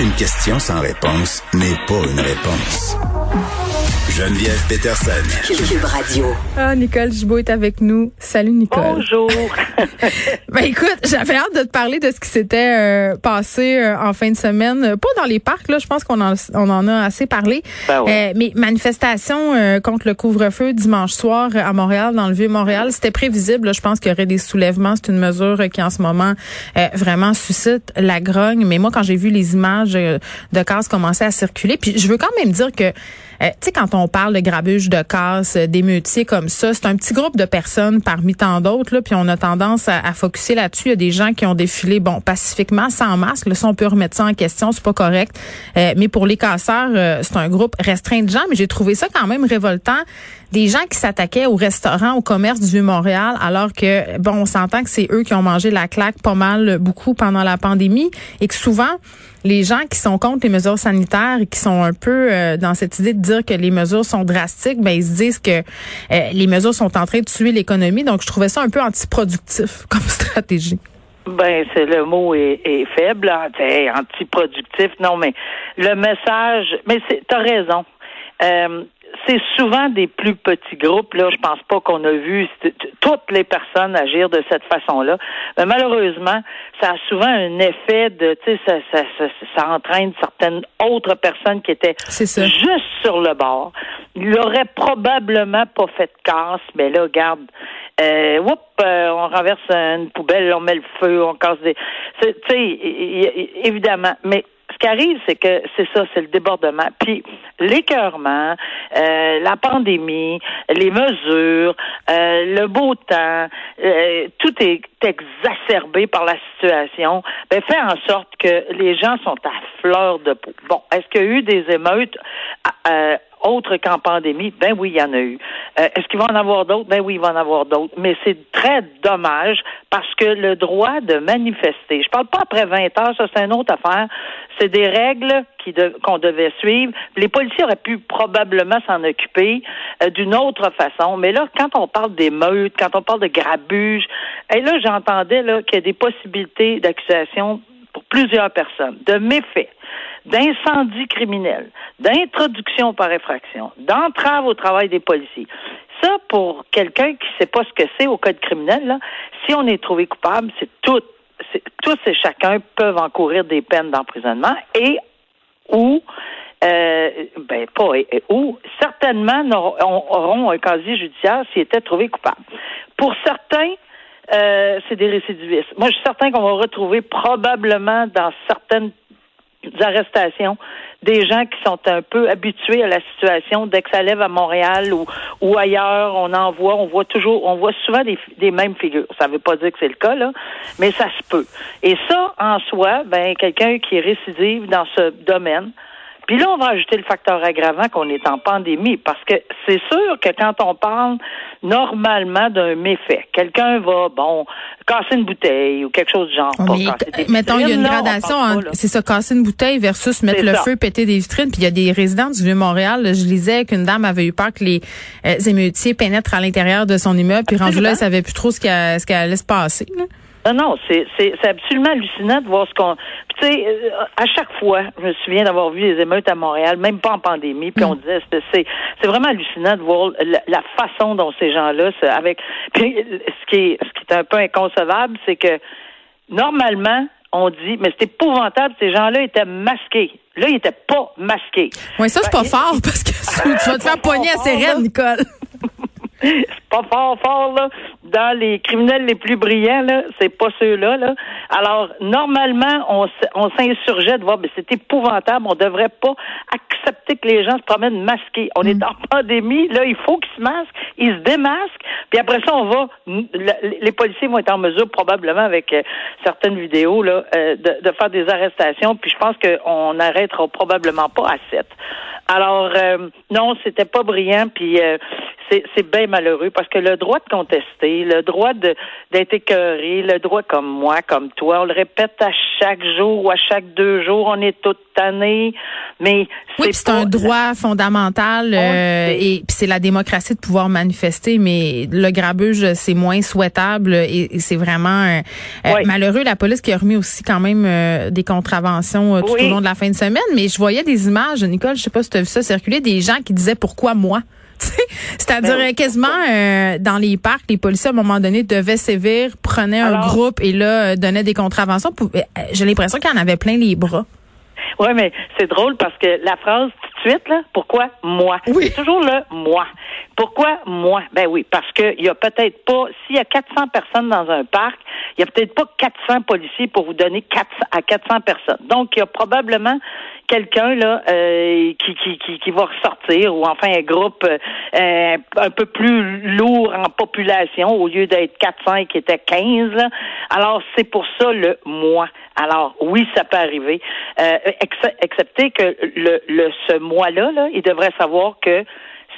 Une question sans réponse n'est pas une réponse. Geneviève Peterson. Cube Radio. Ah, Nicole Gibault est avec nous. Salut, Nicole. Bonjour. Ben écoute, j'avais hâte de te parler de ce qui s'était euh, passé euh, en fin de semaine. Pas dans les parcs, là, je pense qu'on en, on en a assez parlé. Ben ouais. Euh, mais manifestation euh, contre le couvre-feu dimanche soir à Montréal, dans le Vieux-Montréal, c'était prévisible. là. je pense qu'il y aurait des soulèvements. C'est une mesure qui, en ce moment, euh, vraiment suscite la grogne. Mais moi, quand j'ai vu les images euh, de casse commencer à circuler, puis je veux quand même dire que euh, tu sais, quand on parle de grabuge de casse, euh, d'émeutiers comme ça, c'est un petit groupe de personnes parmi tant d'autres, là, puis on a tendance à, à focuser là-dessus. Il y a des gens qui ont défilé, bon, pacifiquement, sans masque. Là, ça, on peut remettre ça en question, c'est pas correct. Euh, mais pour les casseurs, euh, c'est un groupe restreint de gens, mais j'ai trouvé ça quand même révoltant. Des gens qui s'attaquaient au restaurant, au commerce du Vieux-Montréal, alors que, bon, on s'entend que c'est eux qui ont mangé la claque pas mal, beaucoup pendant la pandémie, et que souvent, les gens qui sont contre les mesures sanitaires et qui sont un peu euh, dans cette idée de dire que les mesures sont drastiques, ben ils se disent que euh, les mesures sont en train de tuer l'économie. Donc je trouvais ça un peu antiproductif comme stratégie. Ben, c'est le mot est, est faible, hein, antiproductif. Non, mais le message, mais c'est, t'as raison. Euh, c'est souvent des plus petits groupes. Là, je pense pas qu'on a vu toutes les personnes agir de cette façon-là. Mais malheureusement, ça a souvent un effet de, tu sais, ça, ça, ça, ça entraîne certaines autres personnes qui étaient juste sur le bord. Il aurait probablement pas fait de casse, mais là, regarde, euh, whoop, euh, on renverse une poubelle, on met le feu, on casse des. Tu sais, évidemment, mais ce qui arrive, c'est que c'est ça, c'est le débordement. Puis l'écœurement, euh, la pandémie, les mesures, euh, le beau temps, euh, tout est exacerbé par la situation, ben, fait en sorte que les gens sont à fleur de peau. Bon, est-ce qu'il y a eu des émeutes? Autres qu'en pandémie? Ben oui, il y en a eu. Euh, est-ce qu'il va en avoir d'autres? Ben oui, il va en avoir d'autres. Mais c'est très dommage parce que le droit de manifester, je parle pas après 20 heures, ça c'est une autre affaire, c'est des règles qu'on devait suivre. Les policiers auraient pu probablement s'en occuper euh, d'une autre façon. Mais là, quand on parle d'émeutes, quand on parle de grabuge, et là, j'entendais qu'il y a des possibilités d'accusation pour plusieurs personnes, de méfaits, d'incendie criminel, d'introduction par effraction, d'entrave au travail des policiers. Ça, pour quelqu'un qui ne sait pas ce que c'est au code criminel, là, si on est trouvé coupable, c'est tout. Tous et chacun peuvent encourir des peines d'emprisonnement et ou euh, ben pas et- ou certainement auront un casier judiciaire s'ils étaient trouvés coupables. Pour certains, euh, c'est des récidivistes. Moi, je suis certain qu'on va retrouver probablement dans certaines arrestations des gens qui sont un peu habitués à la situation dès que ça lève à Montréal ou, ou ailleurs, on en voit, on voit toujours, on voit souvent des, des mêmes figures. Ça ne veut pas dire que c'est le cas, là, mais ça se peut. Et ça, en soi, ben, quelqu'un qui est récidive dans ce domaine, puis là, on va ajouter le facteur aggravant qu'on est en pandémie, parce que c'est sûr que quand on parle normalement d'un méfait, quelqu'un va, bon, casser une bouteille ou quelque chose du genre. Oh, pas mais, mettons, il y a une là, gradation c'est ça, casser une bouteille versus mettre le ça. feu, péter des vitrines. Puis il y a des résidents du Vieux-Montréal, je lisais qu'une dame avait eu peur que les euh, émeutiers pénètrent à l'intérieur de son immeuble, puis rendu là, elle savait plus trop ce qui allait se passer. là. Non, non, c'est, c'est, c'est absolument hallucinant de voir ce qu'on. Puis, tu sais, euh, à chaque fois, je me souviens d'avoir vu les émeutes à Montréal, même pas en pandémie, puis on disait, c'est, c'est, vraiment hallucinant de voir la, la façon dont ces gens-là, avec. Puis, ce qui est, ce qui est un peu inconcevable, c'est que normalement, on dit, mais c'est épouvantable, ces gens-là étaient masqués. Là, ils étaient pas masqués. Oui, ça, c'est pas Ben, fort parce que tu vas te faire pogner fort, raide, là. Nicole. c'est pas fort, fort, là. dans les criminels les plus brillants, là, c'est pas ceux-là. Là. Alors, normalement, on, on s'insurgeait de voir, mais c'est épouvantable. On devrait pas accepter que les gens se promènent masqués. On est en pandémie, là, il faut qu'ils se masquent, ils se démasquent, puis après ça, on va, le- les policiers vont être en mesure, probablement, avec euh, certaines vidéos, là, euh, de, de faire des arrestations, puis je pense qu'on n'arrêtera probablement pas à sept. Alors, euh, non, c'était pas brillant, puis euh, c'est, bien malheureux parce que le droit de contester, le droit d'être écœuré, le droit comme moi, comme toi, on le répète à chaque jour ou à chaque deux jours, on est toute tannée, mais Oui, c'est un droit fondamental On euh, et puis c'est la démocratie de pouvoir manifester, mais le grabuge c'est moins souhaitable et, et c'est vraiment euh, euh, Oui. malheureux. La police qui a remis aussi quand même euh, des contraventions tout Oui. au long de la fin de semaine, mais je voyais des images, Nicole, je sais pas si tu as vu ça circuler, des gens qui disaient pourquoi moi? C'est-à-dire Ben oui, quasiment euh, dans les parcs, les policiers à un moment donné devaient sévir, prenaient un groupe et là euh, donnaient des contraventions. J'ai l'impression qu'il y en avait plein les bras. Oui, mais c'est drôle parce que la phrase tout de suite, là, pourquoi moi? Oui. C'est toujours le moi. Pourquoi moi? Ben oui, parce qu'il y a peut-être pas, s'il y a 400 personnes dans un parc, il y a peut-être pas 400 policiers pour vous donner 400 à 400 personnes. Donc, il y a probablement quelqu'un là euh, qui, qui, qui, qui va ressortir ou enfin un groupe euh, un peu plus lourd en population au lieu d'être 400 qui était 15 là. alors c'est pour ça le moi alors oui ça peut arriver euh, ex- excepté que le, le ce mois là là il devrait savoir que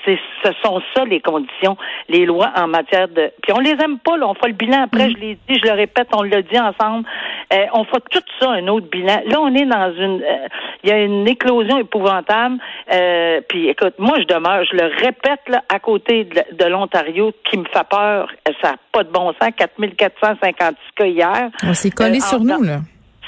c'est ce sont ça les conditions, les lois en matière de. Puis on les aime pas, là. On fait le bilan après, je l'ai dit, je le répète, on l'a dit ensemble. Euh, on fait tout ça un autre bilan. Là, on est dans une. euh, Il y a une éclosion épouvantable. Euh, puis écoute, moi je demeure, je le répète là, à côté de, de l'Ontario, qui me fait peur. Ça n'a pas de bon sens. 4456 cas hier. On s'est collé sur en- nous là.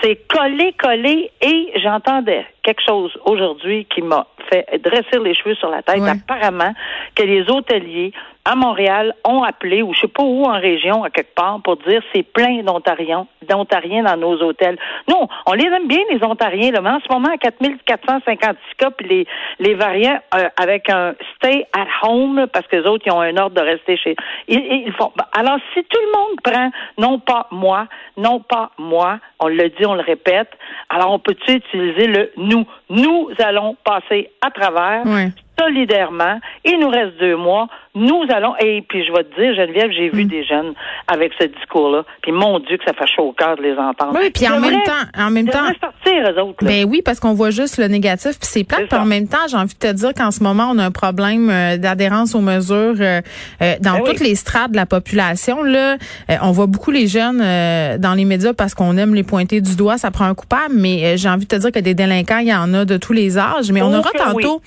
C'est collé, collé, et j'entendais quelque chose aujourd'hui qui m'a fait dresser les cheveux sur la tête. Apparemment, que les hôteliers à Montréal ont appelé, ou je sais pas où en région, à quelque part, pour dire c'est plein d'Ontariens, d'Ontariens dans nos hôtels. Nous, on les aime bien, les Ontariens, là, mais en ce moment, à 4456 cas, puis les, les variants euh, avec un stay at home, parce que les autres, ils ont un ordre de rester chez ils, ils font. bah, Alors, si tout le monde prend, non pas moi, non pas moi, on le dit, on le répète, alors on peut-tu utiliser le nous? Nous allons passer à travers Ouais. Solidairement. Il nous reste deux mois. Nous allons, et puis je vais te dire, Geneviève, j'ai Mm. vu des jeunes avec ce discours-là. Puis mon Dieu, que ça fait chaud au cœur de les entendre. Oui, puis en même temps, en même temps, sortir, eux autres. là. Ben oui, parce qu'on voit juste le négatif, puis c'est plate. Puis en même temps, j'ai envie de te dire qu'en ce moment, on a un problème euh, d'adhérence aux mesures euh, euh, dans Ben oui. toutes les strates de la population. Là, Euh, on voit beaucoup les jeunes euh, dans les médias parce qu'on aime les pointer du doigt. Ça prend un coupable, mais j'ai envie de te dire que des délinquants, il y en a de tous les âges. Mais on Oh aura tantôt,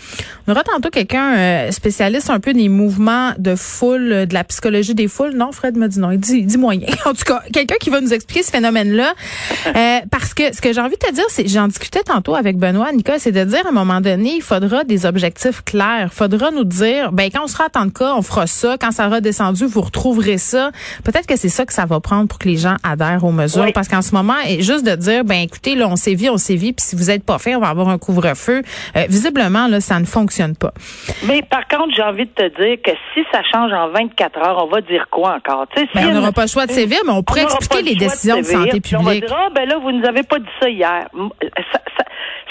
on aura tantôt quelqu'un euh, spécialiste un peu des mouvements de foule, euh, de la psychologie des foules. Non, Fred me dit non. Il dit, il dit moyen. en tout cas, quelqu'un qui va nous expliquer ce phénomène-là. Euh, parce que ce que j'ai envie de te dire, c'est, j'en discutais tantôt avec Benoît, Nicole, c'est de dire à un moment donné, il faudra des objectifs clairs. Il faudra nous dire, ben quand on sera à tant de cas, on fera ça. Quand ça sera descendu, vous retrouverez ça. Peut-être que c'est ça que ça va prendre pour que les gens adhèrent aux mesures. Oui. Parce qu'en ce moment, juste de dire, ben écoutez, là, on sévit, on sévit, puis si vous êtes pas fait, on va avoir un couvre-feu. Euh, visiblement, là, ça ne fonctionne pas. Mais par contre, j'ai envie de te dire que si ça change en 24 heures, on va dire quoi encore? Ben, si on une- n'aura pas le choix de sévir, mais on pourrait expliquer les décisions de sévir, santé puis On va publique. dire, ah, ben là, vous nous avez pas dit ça hier. Ça, ça-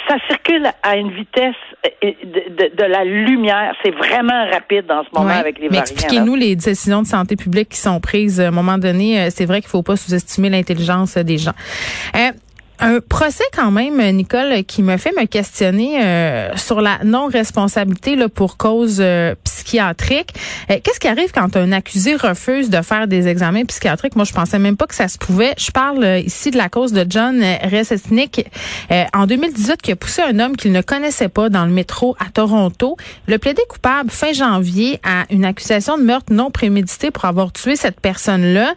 ça circule à une vitesse euh, de, de- de la lumière. C'est vraiment rapide en ce moment Ouais. avec les Mais variants. expliquez-nous les décisions de santé publique qui sont prises. À un moment donné, euh, c'est vrai qu'il faut pas sous-estimer l'intelligence des gens. Euh, un procès quand même, Nicole, qui me fait me questionner euh, sur la non-responsabilité là, pour cause euh, psychiatrique. Euh, Qu'est-ce qui arrive quand un accusé refuse de faire des examens psychiatriques? Moi, je pensais même pas que ça se pouvait. Je parle euh, ici de la cause de John Resesnick euh, en 2018 qui a poussé un homme qu'il ne connaissait pas dans le métro à Toronto. Le plaidé coupable fin janvier à une accusation de meurtre non prémédité pour avoir tué cette personne-là.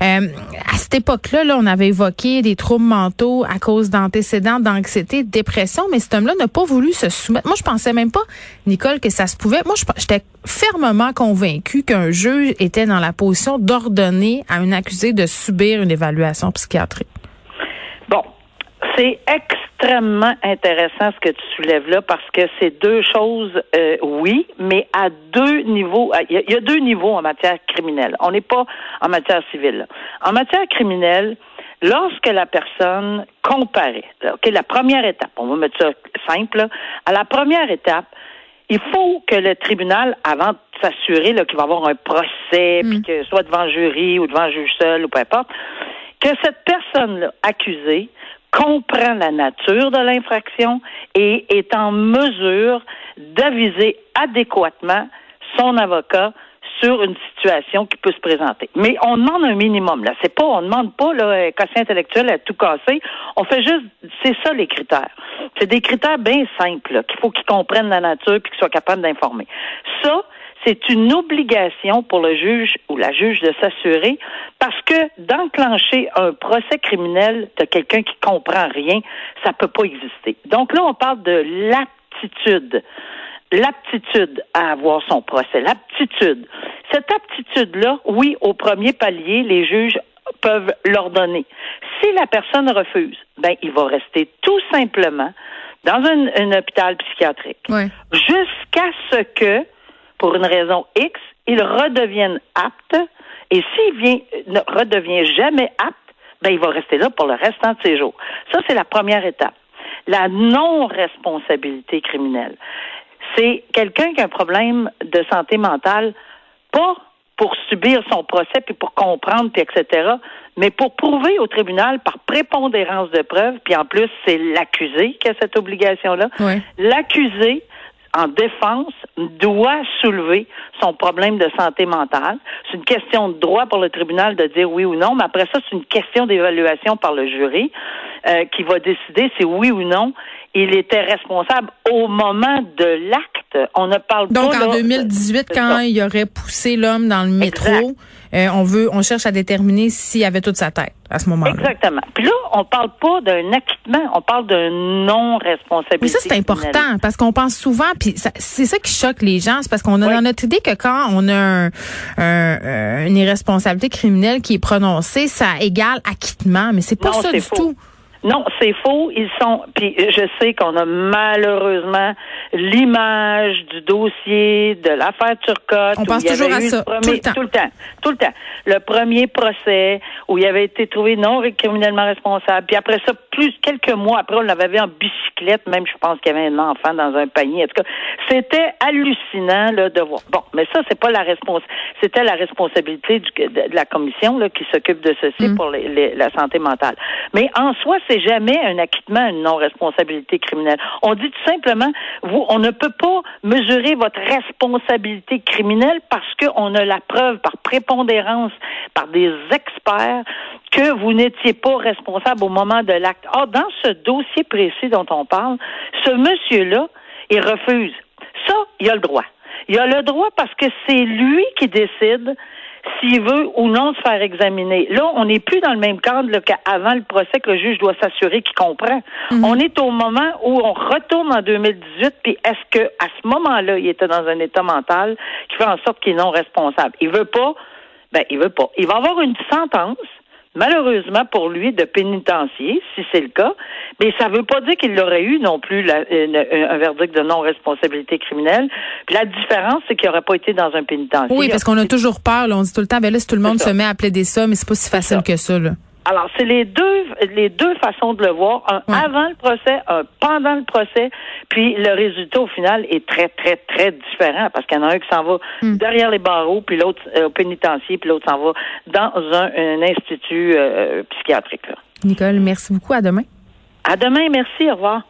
À cette époque-là, là, on avait évoqué des troubles mentaux à cause d'antécédents d'anxiété, de dépression, mais cet homme-là n'a pas voulu se soumettre. Moi, je pensais même pas, Nicole, que ça se pouvait. Moi, j'étais fermement convaincue qu'un juge était dans la position d'ordonner à un accusé de subir une évaluation psychiatrique. Bon, c'est extrêmement intéressant ce que tu soulèves là parce que c'est deux choses, euh, oui, mais à deux niveaux. Il y, a deux niveaux en matière criminelle. On n'est pas en matière civile. En matière criminelle, lorsque la personne comparaît, ok, la première étape, on va mettre ça simple, à la première étape, il faut que le tribunal, avant de s'assurer qu'il va y avoir un procès, puis mm. que soit devant jury ou devant juge seul ou peu importe, que cette personne-là accusée comprend la nature de l'infraction et est en mesure d'aviser adéquatement son avocat sur une situation qui peut se présenter. Mais on demande un minimum. Là, c'est pas, on demande pas le quotient intellectuel à tout casser. On fait juste, c'est ça les critères. C'est des critères bien simples qu'il faut qu'ils comprennent la nature puis qu'ils soient capables d'informer. Ça, c'est une obligation pour le juge ou la juge de s'assurer parce que d'enclencher un procès criminel de quelqu'un qui comprend rien, ça peut pas exister. Donc là, on parle de l'aptitude. L'aptitude à avoir son procès, l'aptitude. Cette aptitude-là, oui, au premier palier, les juges peuvent l'ordonner. Si la personne refuse, ben, il va rester tout simplement dans un, hôpital psychiatrique jusqu'à ce que pour une raison X, il redevienne apte. Et s'il vient, ne redevient jamais apte, ben, il va rester là pour le restant de ses jours. Ça, c'est la première étape. La non-responsabilité criminelle. C'est quelqu'un qui a un problème de santé mentale, pas pour subir son procès, puis pour comprendre, puis etc., mais pour prouver au tribunal par prépondérance de preuves, puis en plus, c'est l'accusé qui a cette obligation-là. L'accusé en défense doit soulever son problème de santé mentale. C'est une question de droit pour le tribunal de dire oui ou non, mais après ça, c'est une question d'évaluation par le jury euh, qui va décider si oui ou non il était responsable au moment de l'acte. On ne parle Donc, pas. Donc en 2018, quand il aurait poussé l'homme dans le métro, euh, on veut, on cherche à déterminer s'il avait toute sa tête à ce moment-là. Exactement. Puis là, on parle pas d'un acquittement, on parle d'un non-responsabilité. Mais ça, c'est important parce qu'on pense souvent, puis c'est ça qui choque les gens, c'est parce qu'on a dans notre idée que quand on a un, une irresponsabilité criminelle qui est prononcée, ça égale acquittement, mais c'est pas ça du tout. Non, c'est faux. Ils sont. Puis je sais qu'on a malheureusement l'image du dossier de l'affaire Turcotte. On pense toujours à ça. tout, le temps. tout le temps. Tout le temps. Le premier procès où il avait été trouvé non criminellement responsable. Puis après ça, plus quelques mois après, on l'avait vu en bicyclette. Même, je pense qu'il y avait un enfant dans un panier. En tout cas, c'était hallucinant là, de voir. Bon, mais ça, c'est pas la responsabilité. C'était la responsabilité du, de, la commission là, qui s'occupe de ceci mm. pour les, la santé mentale. Mais en soi, c'est jamais un acquittement, une non-responsabilité criminelle. On dit tout simplement, vous, on ne peut pas mesurer votre responsabilité criminelle parce qu'on a la preuve par prépondérance, par des experts, que vous n'étiez pas responsable au moment de l'acte. Or, dans ce dossier précis dont on parle, ce monsieur-là, il refuse. Ça, il a le droit. Il a le droit parce que c'est lui qui décide s'il veut ou non se faire examiner. Là, on n'est plus dans le même cadre qu'avant le procès que le juge doit s'assurer qu'il comprend. Mhm. On est au moment où on retourne en 2018, puis est-ce que à ce moment-là, il était dans un état mental qui fait en sorte qu'il est non responsable? Il veut pas, ben il veut pas. Il va avoir une sentence malheureusement pour lui, de pénitencier, si c'est le cas, mais ça ne veut pas dire qu'il aurait eu non plus un verdict de non-responsabilité criminelle. Puis la différence, c'est qu'il n'aurait pas été dans un pénitencier. Oui, parce qu'on a toujours peur, on dit tout le temps, ben là, si tout le monde se met à plaider ça, mais c'est pas si facile que ça, là. Alors, c'est les deux, les deux façons de le voir. Un avant le procès, un pendant le procès. Puis le résultat, au final, est très, très, très différent parce qu'il y en a un qui s'en va hmm. derrière les barreaux, puis l'autre euh, au pénitencier, puis l'autre s'en va dans un, institut euh, psychiatrique. Nicole, merci beaucoup. À demain. À demain. Merci. Au revoir.